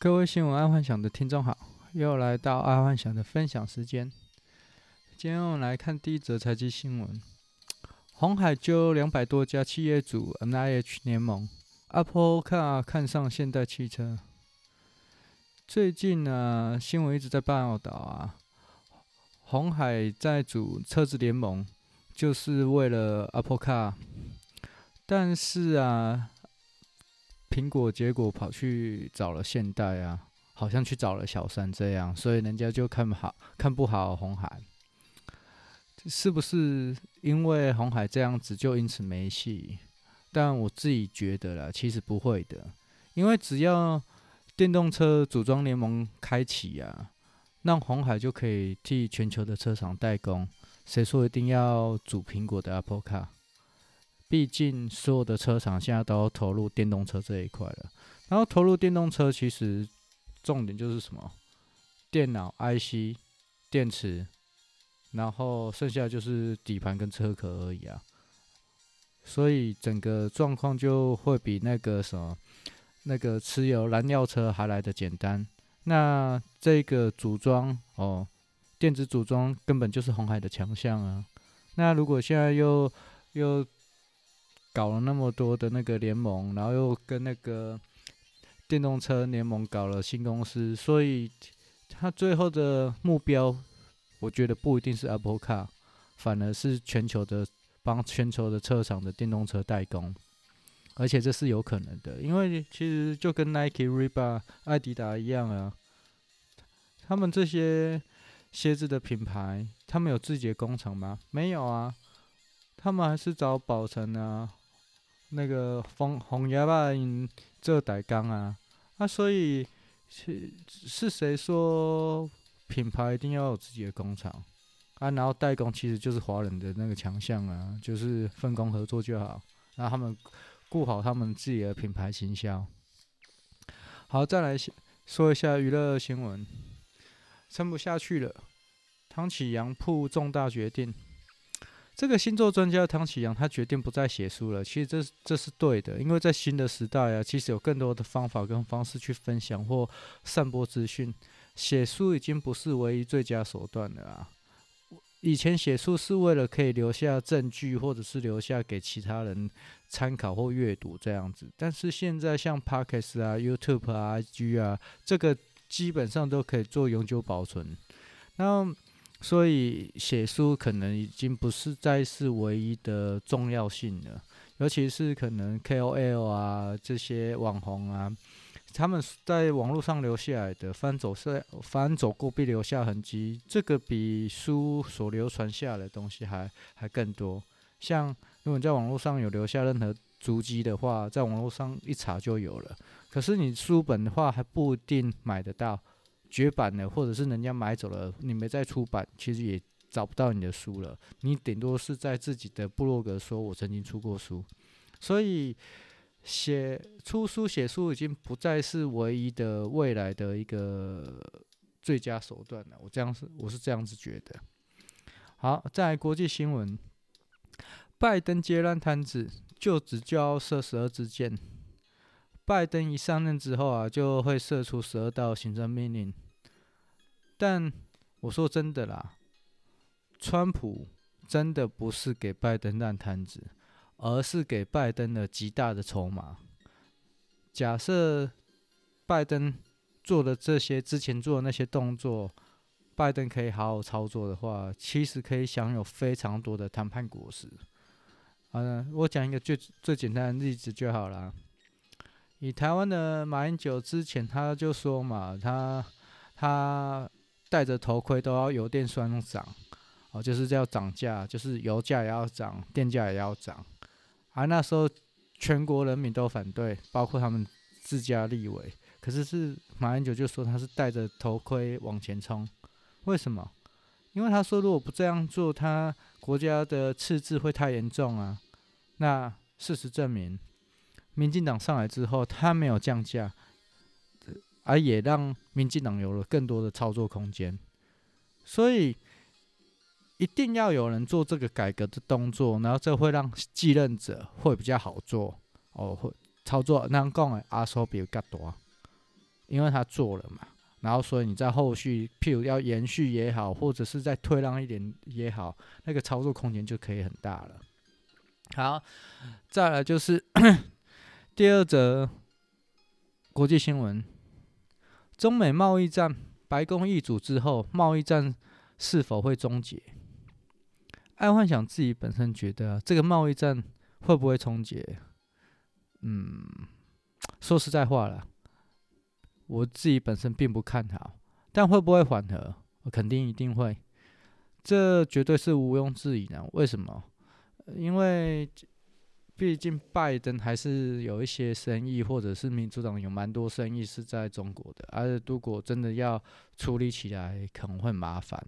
各位新闻爱幻想的听众好，又来到爱幻想的分享时间。今天我们来看第一则财经新闻：鸿海揪两百多家企业组 NIH 联盟，Apple Car 看上现代汽车。最近呢、啊，新闻一直在报道啊，鸿海在组车子联盟，就是为了 Apple Car，但是啊。苹果结果跑去找了现代啊，好像去找了小三这样，所以人家就看不好，看不好红海，是不是因为红海这样子就因此没戏？但我自己觉得啦，其实不会的，因为只要电动车组装联盟开启啊，那红海就可以替全球的车厂代工。谁说一定要组苹果的 Apple Car？毕竟所有的车厂现在都要投入电动车这一块了，然后投入电动车其实重点就是什么？电脑、IC、电池，然后剩下就是底盘跟车壳而已啊。所以整个状况就会比那个什么那个持有燃料车还来得简单。那这个组装哦，电子组装根本就是红海的强项啊。那如果现在又又搞了那么多的那个联盟，然后又跟那个电动车联盟搞了新公司，所以他最后的目标，我觉得不一定是 Apple Car，反而是全球的帮全球的车厂的电动车代工，而且这是有可能的，因为其实就跟 Nike、Reebok、艾迪达一样啊，他们这些鞋子的品牌，他们有自己的工厂吗？没有啊，他们还是找宝成啊。那个红红牙吧，这代工啊，啊，所以是是谁说品牌一定要有自己的工厂啊？然后代工其实就是华人的那个强项啊，就是分工合作就好，让他们顾好他们自己的品牌形象。好，再来说一下娱乐新闻，撑不下去了，唐启阳铺重大决定。这个星座专家汤启阳，他决定不再写书了。其实这这是对的，因为在新的时代啊，其实有更多的方法跟方式去分享或散播资讯。写书已经不是唯一最佳手段了啊！以前写书是为了可以留下证据，或者是留下给其他人参考或阅读这样子。但是现在像 Podcast 啊、YouTube 啊、IG 啊，这个基本上都可以做永久保存。那所以写书可能已经不是再是唯一的重要性了，尤其是可能 KOL 啊这些网红啊，他们在网络上留下来的，翻走是翻走过必留下痕迹，这个比书所流传下来的东西还还更多。像如果你在网络上有留下任何足迹的话，在网络上一查就有了。可是你书本的话还不一定买得到。绝版了，或者是人家买走了，你没再出版，其实也找不到你的书了。你顶多是在自己的部落格说“我曾经出过书”，所以写出书、写书已经不再是唯一的未来的一个最佳手段了。我这样是，我是这样子觉得。好，在国际新闻，拜登接烂摊子，就只就要射十二支箭。拜登一上任之后啊，就会射出十二道行政命令。但我说真的啦，川普真的不是给拜登烂摊子，而是给拜登了极大的筹码。假设拜登做的这些之前做的那些动作，拜登可以好好操作的话，其实可以享有非常多的谈判果实。嗯，我讲一个最最简单的例子就好了。以台湾的马英九之前他就说嘛，他他戴着头盔都要油电双涨，哦，就是要涨价，就是油价也要涨，电价也要涨。而那时候全国人民都反对，包括他们自家立委。可是是马英九就说他是戴着头盔往前冲，为什么？因为他说如果不这样做，他国家的赤字会太严重啊。那事实证明。民进党上来之后，他没有降价，而也让民进党有了更多的操作空间。所以，一定要有人做这个改革的动作，然后这会让继任者会比较好做哦，会操作。那讲的阿叔比较多，因为他做了嘛，然后所以你在后续，譬如要延续也好，或者是再退让一点也好，那个操作空间就可以很大了。好，再来就是第二则国际新闻：中美贸易战，白宫易主之后，贸易战是否会终结？爱幻想自己本身觉得、这个贸易战会不会终结？嗯，说实在话了。我自己本身并不看好，但会不会缓和？我肯定一定会，这绝对是毋庸置疑的。为什么？因为毕竟拜登还是有一些生意，或者是民主党有蛮多生意是在中国的，而且如果真的要处理起来，可能会麻烦。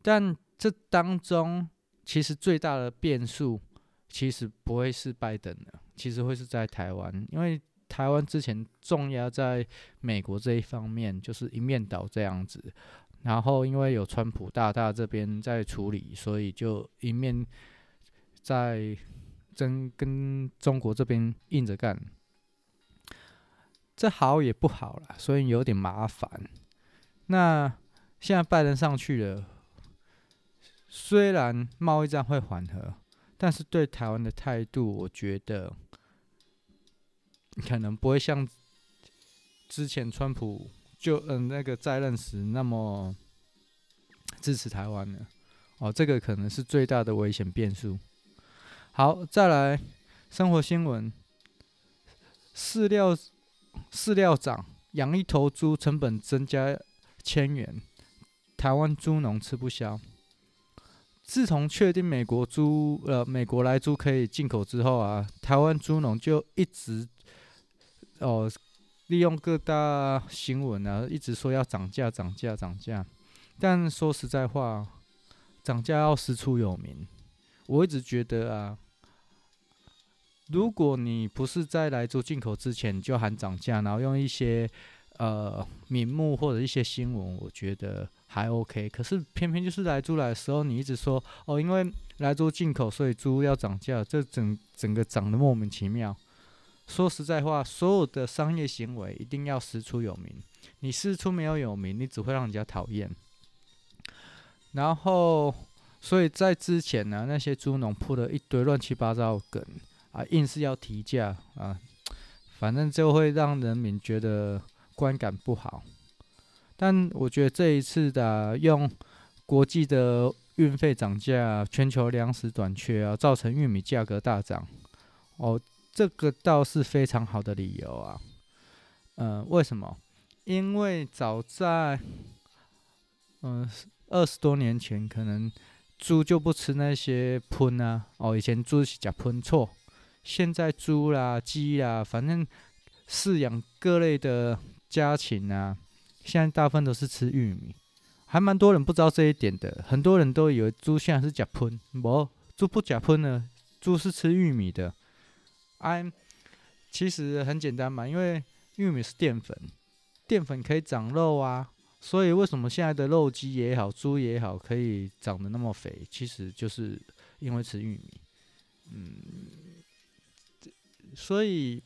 但这当中，其实最大的变数，其实不会是拜登的，其实会是在台湾，因为。台湾之前重压在美国这一方面，就是一面倒这样子，然后因为有川普大大这边在处理，所以就一面在真跟中国这边硬着干，这好也不好了，所以有点麻烦。那现在拜登上去了，虽然贸易战会缓和，但是对台湾的态度，我觉得。可能不会像之前川普就嗯那个在任时那么支持台湾了哦，这个可能是最大的危险变数。好，再来生活新闻，饲料饲料涨，养一头猪成本增加千元，台湾猪农吃不消。自从确定美国猪呃美国来猪可以进口之后啊，台湾猪农就一直。哦，利用各大新闻啊，一直说要涨价、涨价、涨价。但说实在话，涨价要师出有名。我一直觉得啊，如果你不是在来猪进口之前就喊涨价，然后用一些呃名目或者一些新闻，我觉得还 OK。可是偏偏就是来猪来的时候，你一直说哦，因为来猪进口，所以猪要涨价，这整整个涨得莫名其妙。说实在话，所有的商业行为一定要师出有名。你师出没有有名，你只会让人家讨厌。然后，所以在之前呢，那些猪农铺了一堆乱七八糟的梗啊，硬是要提价啊，反正就会让人民觉得观感不好。但我觉得这一次的用国际的运费涨价，全球粮食短缺啊，造成玉米价格大涨哦。这个倒是非常好的理由啊，嗯、为什么？因为早在嗯二十多年前，可能猪就不吃那些喷啊，哦，以前猪是吃喷错，现在猪啦、鸡啦，反正饲养各类的家禽啊，现在大部分都是吃玉米，还蛮多人不知道这一点的，很多人都以为猪现在是吃喷，不，猪不吃喷呢，猪是吃玉米的。哎，其实很简单嘛，因为玉米是淀粉，淀粉可以长肉啊，所以为什么现在的肉鸡也好，猪也好，可以长得那么肥，其实就是因为吃玉米。嗯，所以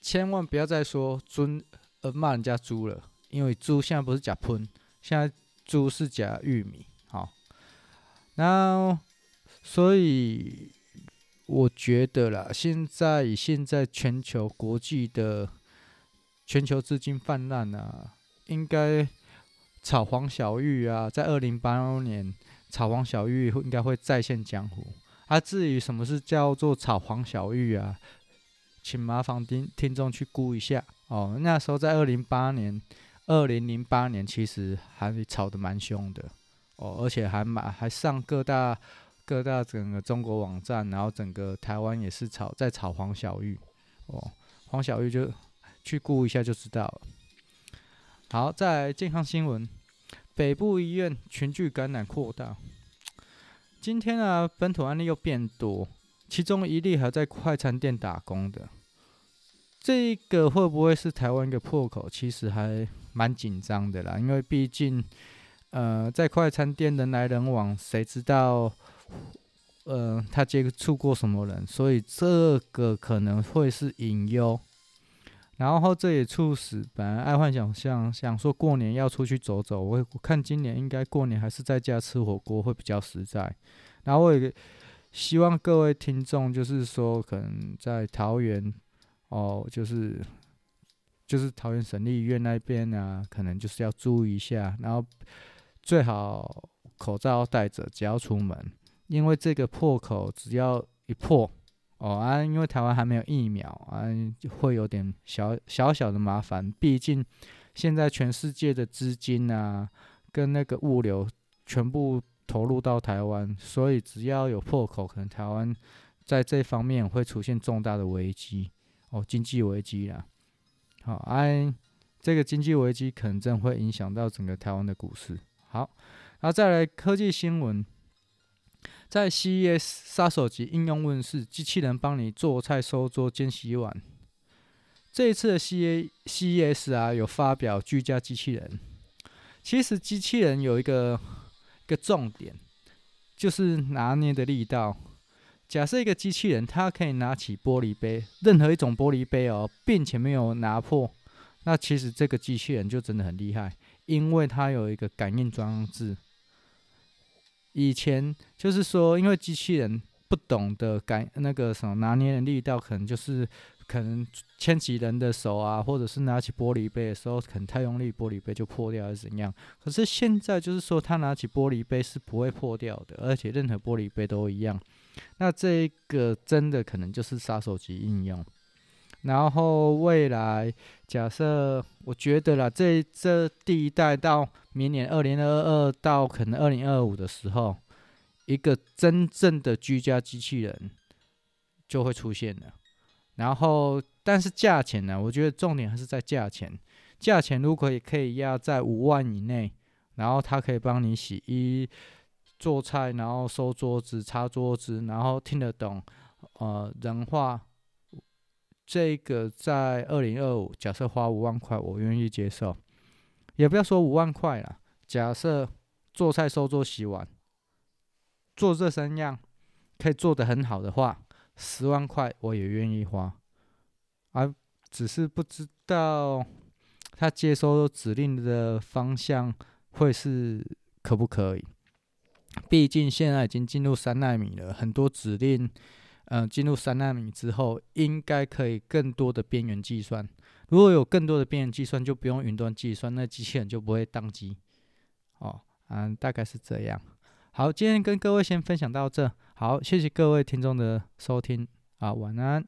千万不要再说尊呃骂人家猪了，因为猪现在不是假喷，现在猪是假玉米。好，那所以。我觉得啦，现在以现在全球国际的全球资金泛滥啊，应该炒黄小玉啊，在二零八六年炒黄小玉应该会再现江湖。啊，至于什么是叫做炒黄小玉啊，请麻烦听听众去估一下哦。那时候在二零八年、二零零八年，其实还炒得蛮凶的哦，而且还蛮还上各大。各大整个中国网站，然后整个台湾也是炒在炒黄小玉哦，黄小玉就去估一下就知道了。好，在健康新闻，北部医院群聚感染扩大。今天啊，本土案例又变多，其中一例还在快餐店打工的。这个会不会是台湾一个破口？其实还蛮紧张的啦，因为毕竟呃，在快餐店人来人往，谁知道？呃，他接触过什么人？所以这个可能会是隐忧。然后这也促使本来爱幻想想想说过年要出去走走，我我看今年应该过年还是在家吃火锅会比较实在。然后我也希望各位听众就是说可能在桃园哦，就是就是桃园省立医院那边啊，可能就是要注意一下，然后最好口罩要戴着，只要出门，因为这个破口只要一破。哦啊，因为台湾还没有疫苗啊，会有点小小小的麻烦。毕竟现在全世界的资金啊，跟那个物流全部投入到台湾，所以只要有破口，可能台湾在这方面会出现重大的危机哦，经济危机啦。好，哎、这个经济危机可能真会影响到整个台湾的股市。好，然后再来科技新闻。在 CES 杀手级应用问世，机器人帮你做菜、收桌、兼洗碗。这一次的 CES 啊，有发表居家机器人。其实机器人有一个一个重点，就是拿捏的力道。假设一个机器人，它可以拿起玻璃杯，任何一种玻璃杯哦，并且没有拿破，那其实这个机器人就真的很厉害，因为它有一个感应装置。以前就是说，因为机器人不懂得感那个什么拿捏的力道，可能就是可能牵起人的手啊，或者是拿起玻璃杯的时候，可能太用力，玻璃杯就破掉，还是怎样。可是现在就是说，他拿起玻璃杯是不会破掉的，而且任何玻璃杯都一样。那这个真的可能就是杀手级应用。然后未来假设，我觉得啦，这这第一代到明年二零二二到可能二零二五的时候，一个真正的居家机器人就会出现了。然后，但是价钱呢？我觉得重点还是在价钱。价钱如果也可以压在五万以内，然后它可以帮你洗衣、做菜，然后收桌子、擦桌子，然后听得懂呃人话。这个在二零二五，假设花五万块，我愿意接受。也不要说五万块了，假设做菜、收桌、洗碗，做这三样可以做得很好的话，十万块我也愿意花。而只是不知道他接收指令的方向会是可不可以？毕竟现在已经进入三纳米了，很多指令。嗯，进入三纳米之后，应该可以更多的边缘计算。如果有更多的边缘计算，就不用云端计算，那机器人就不会宕机。哦，嗯，大概是这样。好，今天跟各位先分享到这。好，谢谢各位听众的收听。啊，晚安。